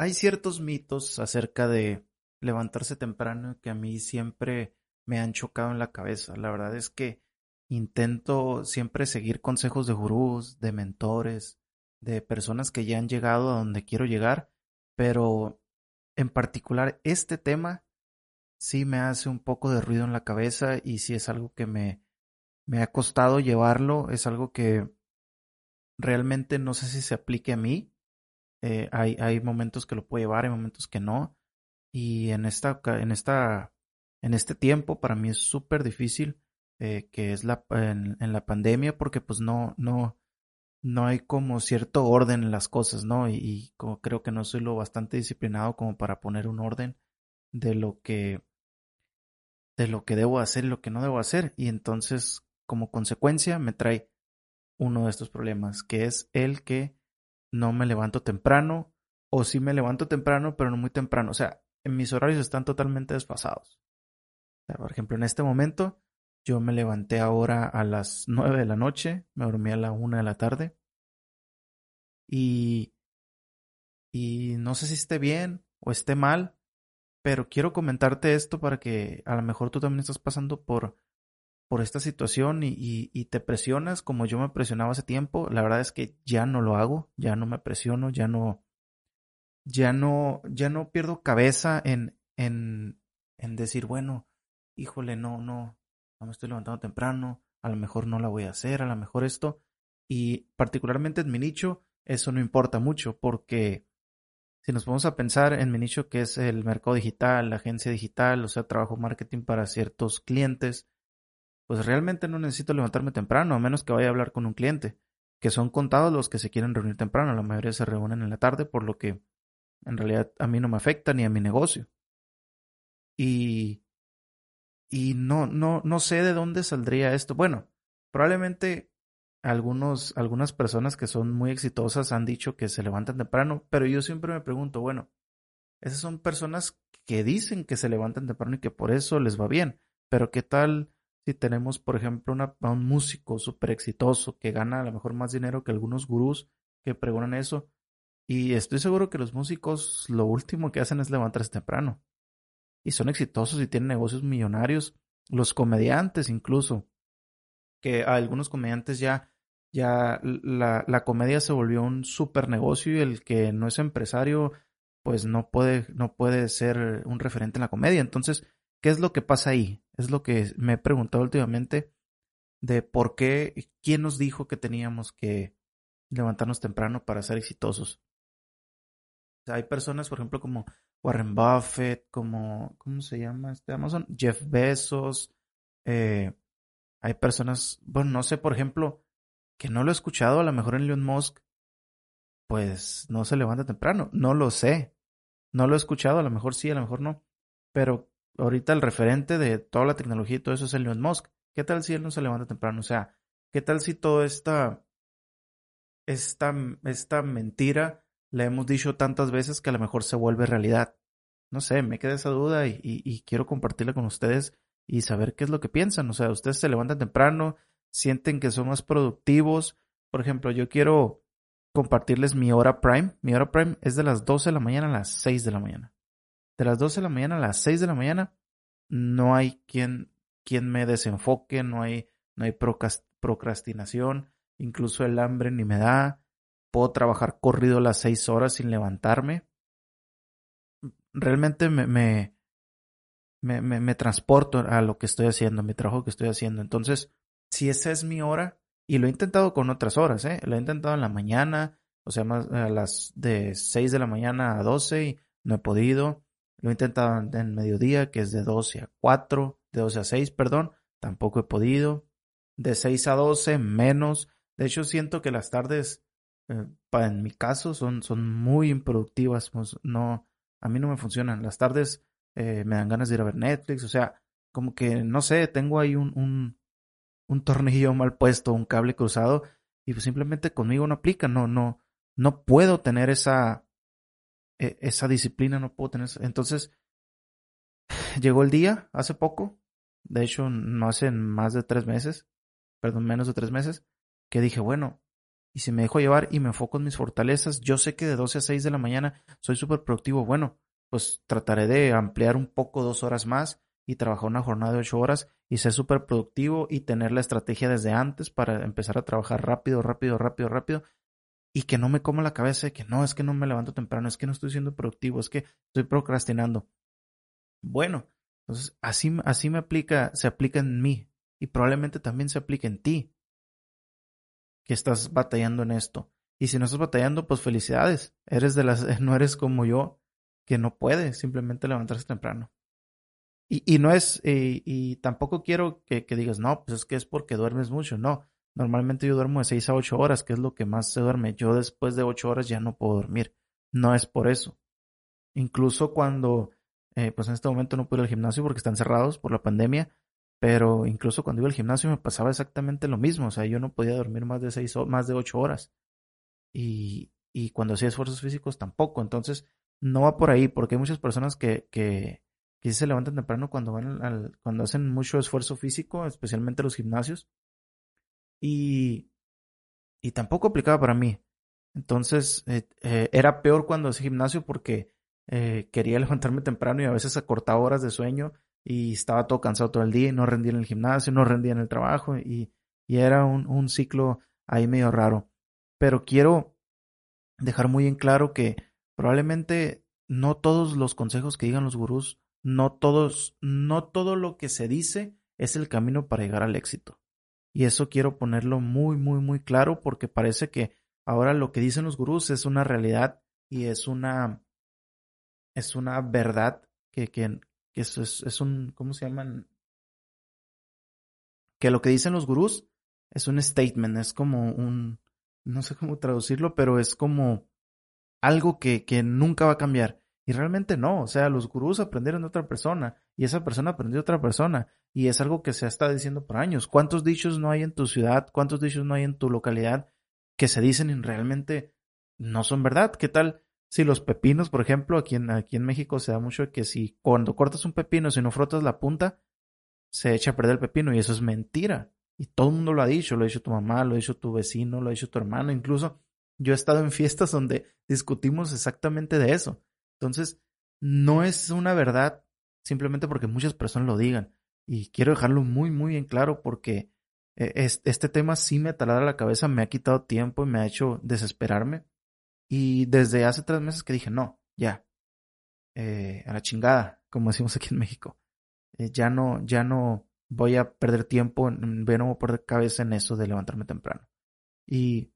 Hay ciertos mitos acerca de levantarse temprano que a mí siempre me han chocado en la cabeza. La verdad es que intento siempre seguir consejos de gurús, de mentores, de personas que ya han llegado a donde quiero llegar, pero en particular este tema sí me hace un poco de ruido en la cabeza y sí es algo que me, me ha costado llevarlo, es algo que realmente no sé si se aplique a mí, eh, hay, hay momentos que lo puedo llevar, hay momentos que no. Y en esta, en esta, en este tiempo para mí es súper difícil, eh, que es la, en, la pandemia, porque pues no, no, no hay como cierto orden en las cosas, ¿no? Y, creo que no soy lo bastante disciplinado como para poner un orden de lo que, de lo que debo hacer y lo que no debo hacer. Y entonces, como consecuencia, me trae uno de estos problemas, que es el que no me levanto temprano o sí me levanto temprano, pero no muy temprano. O sea, en mis horarios están totalmente desfasados. por ejemplo, en este momento yo me levanté ahora a las nueve de la noche, me dormí a la una de la tarde y y no sé si esté bien o esté mal, pero quiero comentarte esto para que a lo mejor tú también estás pasando por por esta situación y, y, te presionas como yo me presionaba hace tiempo. La verdad es que ya no lo hago, ya no me presiono, ya no, ya no, ya no pierdo cabeza en, en, en decir, bueno, híjole, no, no, no me estoy levantando temprano, a lo mejor no la voy a hacer, a lo mejor esto. Y particularmente en mi nicho, eso no importa mucho porque si nos vamos a pensar en mi nicho que es el mercado digital, la agencia digital, o sea, trabajo marketing para ciertos clientes, pues realmente no necesito levantarme temprano, a menos que vaya a hablar con un cliente, que son contados los que se quieren reunir temprano, la mayoría se reúnen en la tarde, por lo que en realidad a mí no me afecta ni a mi negocio. Y, y no, no, no sé de dónde saldría esto. Bueno, probablemente algunos, algunas personas que son muy exitosas han dicho que se levantan temprano, pero yo siempre me pregunto, bueno, esas son personas que dicen que se levantan temprano y que por eso les va bien, pero ¿qué tal si tenemos, por ejemplo, un músico súper exitoso que gana a lo mejor más dinero que algunos gurús que pregonan eso. Y estoy seguro que los músicos lo último que hacen es levantarse temprano. Y son exitosos y tienen negocios millonarios. Los comediantes incluso. Que a algunos comediantes ya, ya la, la comedia se volvió un super negocio y el que no es empresario pues no puede, no puede ser un referente en la comedia. Entonces, ¿qué es lo que pasa ahí? Es lo que me he preguntado últimamente de por qué, quién nos dijo que teníamos que levantarnos temprano para ser exitosos. hay personas, por ejemplo, como Warren Buffett, como, ¿cómo se llama este Amazon? Jeff Bezos. Eh, hay personas, bueno, no sé, por ejemplo, que no lo he escuchado, a lo mejor en Elon Musk, pues no se levanta temprano. No lo sé. No lo he escuchado, a lo mejor sí, a lo mejor no. Pero ahorita el referente de toda la tecnología y todo eso es Elon Musk. ¿Qué tal si él no se levanta temprano? O sea, ¿qué tal si toda esta, esta, esta mentira la hemos dicho tantas veces que a lo mejor se vuelve realidad? No sé, me queda esa duda y, y quiero compartirla con ustedes y saber qué es lo que piensan. O sea, ustedes se levantan temprano, sienten que son más productivos. Por ejemplo, yo quiero compartirles mi hora prime. Mi hora prime es de las 12 de la mañana a las 6 de la mañana de las 12 de la mañana a las 6 de la mañana, no hay quien, quien me desenfoque, no hay, no hay procrastinación, incluso el hambre ni me da, puedo trabajar corrido las 6 horas sin levantarme. Realmente me, me, me, me, transporto a lo que estoy haciendo, a mi trabajo que estoy haciendo. Entonces, si esa es mi hora, y lo he intentado con otras horas, ¿eh? Lo he intentado en la mañana, o sea, más a las de 6 de la mañana a 12 y no he podido. Lo he intentado en mediodía, que es de 12 a 4, de 12 a 6, perdón, tampoco he podido. De 6 a 12, menos. De hecho, siento que las tardes eh, en mi caso, son, son muy improductivas. Pues, no, a mí no me funcionan. Las tardes eh, me dan ganas de ir a ver Netflix. O sea, como que, no sé, tengo ahí un, un, un tornillo mal puesto, un cable cruzado, y pues simplemente conmigo no aplica. No, no, no puedo tener esa, esa disciplina, no puedo tener. Entonces, llegó el día hace poco, de hecho, no hace más de tres meses, perdón, menos de tres meses, que dije, bueno, y si me dejo llevar y me enfoco en mis fortalezas, yo sé que de 12 a 6 de la mañana soy súper productivo. Bueno, pues trataré de ampliar un poco dos horas más y trabajar una jornada de ocho horas y ser súper productivo y tener la estrategia desde antes para empezar a trabajar rápido, rápido, rápido, rápido y que no me coma la cabeza de que no, es que no me levanto temprano, es que no estoy siendo productivo, es que estoy procrastinando. Bueno, entonces así, así me aplica, se aplica en mí y probablemente también se aplique en ti que estás batallando en esto. Y si no estás batallando, pues felicidades. Eres de las, no eres como yo, que no puede simplemente levantarse temprano. Y, y no es, y, tampoco quiero que, que, digas, no, pues es que es porque duermes mucho. No, normalmente yo duermo de 6 a 8 horas, que es lo que más se duerme. Yo después de 8 horas ya no puedo dormir. No es por eso. Incluso cuando, eh, pues en este momento no puedo ir al gimnasio porque están cerrados por la pandemia, pero incluso cuando iba al gimnasio me pasaba exactamente lo mismo. O sea, yo no podía dormir más de seis más de ocho horas. Y, y cuando hacía esfuerzos físicos tampoco. Entonces, no va por ahí, porque hay muchas personas que, que, que se levantan temprano cuando van al, cuando hacen mucho esfuerzo físico, especialmente los gimnasios. Y, y tampoco aplicaba para mí. Entonces, eh, eh, era peor cuando hacía gimnasio porque eh, quería levantarme temprano y a veces acortaba horas de sueño y estaba todo cansado todo el día y no rendía en el gimnasio, no rendía en el trabajo y, y era un, un ciclo ahí medio raro. Pero quiero dejar muy en claro que probablemente no todos los consejos que digan los gurús, no todos, no todo lo que se dice es el camino para llegar al éxito. Y eso quiero ponerlo muy, muy, muy claro porque parece que ahora lo que dicen los gurús es una realidad y es una, es una verdad que, que, que eso es, es un, ¿cómo se llaman? Que lo que dicen los gurús es un statement, es como un, no sé cómo traducirlo, pero es como algo que, que nunca va a cambiar. Y realmente no, o sea, los gurús aprendieron de otra persona y esa persona aprendió de otra persona y es algo que se está diciendo por años. ¿Cuántos dichos no hay en tu ciudad? ¿Cuántos dichos no hay en tu localidad que se dicen y realmente no son verdad? ¿Qué tal si los pepinos, por ejemplo, aquí en, aquí en México se da mucho que si cuando cortas un pepino, si no frotas la punta, se echa a perder el pepino y eso es mentira. Y todo el mundo lo ha dicho, lo ha dicho tu mamá, lo ha dicho tu vecino, lo ha dicho tu hermano, incluso yo he estado en fiestas donde discutimos exactamente de eso. Entonces, no es una verdad simplemente porque muchas personas lo digan. Y quiero dejarlo muy, muy en claro porque eh, este tema sí me taladra la cabeza, me ha quitado tiempo y me ha hecho desesperarme. Y desde hace tres meses que dije, no, ya, eh, a la chingada, como decimos aquí en México. Eh, ya no, ya no voy a perder tiempo, voy a perder cabeza en eso de levantarme temprano. Y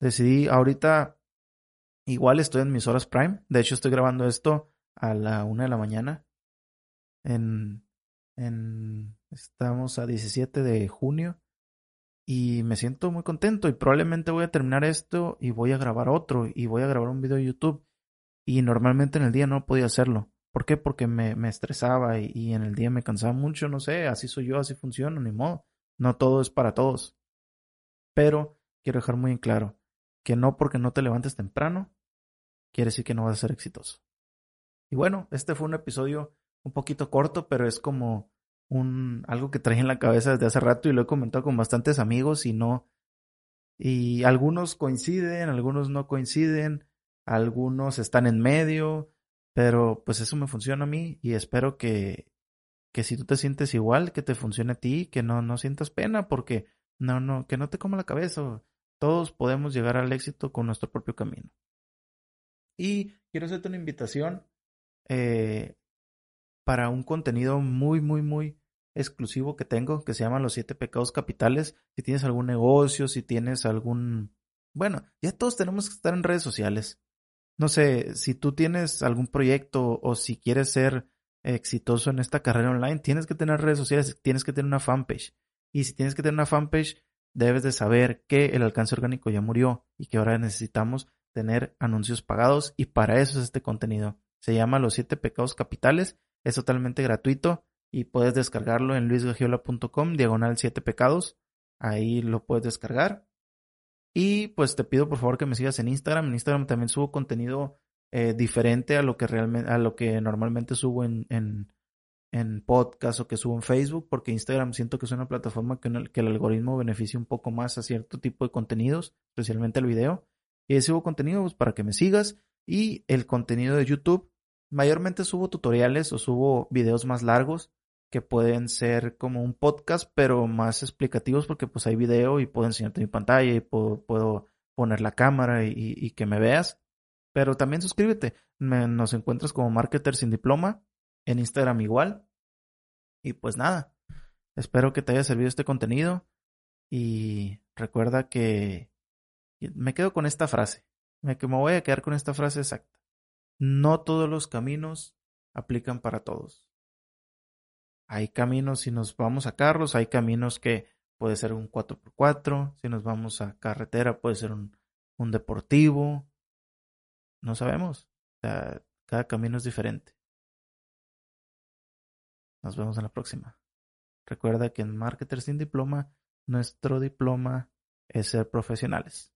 decidí, ahorita, igual estoy en mis horas prime. De hecho, estoy grabando esto a la una de la mañana. En, en, estamos a 17 de junio y me siento muy contento y probablemente voy a terminar esto y voy a grabar otro y voy a grabar un video de YouTube y normalmente en el día no podía hacerlo. ¿Por qué? Porque me, me estresaba y, y, en el día me cansaba mucho, no sé, así soy yo, así funciona, ni modo. No todo es para todos. Pero quiero dejar muy en claro que no porque no te levantes temprano, quiere decir que no vas a ser exitoso. Y bueno, este fue un episodio un poquito corto, pero es como un algo que traje en la cabeza desde hace rato y lo he comentado con bastantes amigos y no y algunos coinciden, algunos no coinciden, algunos están en medio, pero pues eso me funciona a mí y espero que que si tú te sientes igual, que te funcione a ti, que no no sientas pena porque no no que no te coma la cabeza. Todos podemos llegar al éxito con nuestro propio camino. Y quiero hacerte una invitación eh, para un contenido muy, muy, muy exclusivo que tengo, que se llama Los Siete Pecados Capitales. Si tienes algún negocio, si tienes algún... Bueno, ya todos tenemos que estar en redes sociales. No sé, si tú tienes algún proyecto o si quieres ser exitoso en esta carrera online, tienes que tener redes sociales, tienes que tener una fanpage. Y si tienes que tener una fanpage, debes de saber que el alcance orgánico ya murió y que ahora necesitamos tener anuncios pagados y para eso es este contenido. Se llama Los siete pecados capitales, es totalmente gratuito y puedes descargarlo en luisgagiola.com, diagonal siete pecados, ahí lo puedes descargar. Y pues te pido por favor que me sigas en Instagram, en Instagram también subo contenido eh, diferente a lo que realmente, a lo que normalmente subo en, en, en podcast o que subo en Facebook, porque Instagram siento que es una plataforma que, que el algoritmo beneficia un poco más a cierto tipo de contenidos, especialmente el video. Y subo contenido pues, para que me sigas. Y el contenido de YouTube, mayormente subo tutoriales o subo videos más largos que pueden ser como un podcast, pero más explicativos porque pues hay video y puedo enseñarte mi pantalla y puedo, poner la cámara y, que me veas. Pero también suscríbete. nos encuentras como Marketer sin diploma. En Instagram igual. Y pues nada. Espero que te haya servido este contenido. Y recuerda que me quedo con esta frase. Me, voy a quedar con esta frase exacta. No todos los caminos aplican para todos. Hay caminos, si nos vamos a carros, hay caminos que puede ser un 4x4, si nos vamos a carretera puede ser un, un deportivo. No sabemos. cada camino es diferente. Nos vemos en la próxima. Recuerda que en Marketer sin Diploma, nuestro diploma es ser profesionales.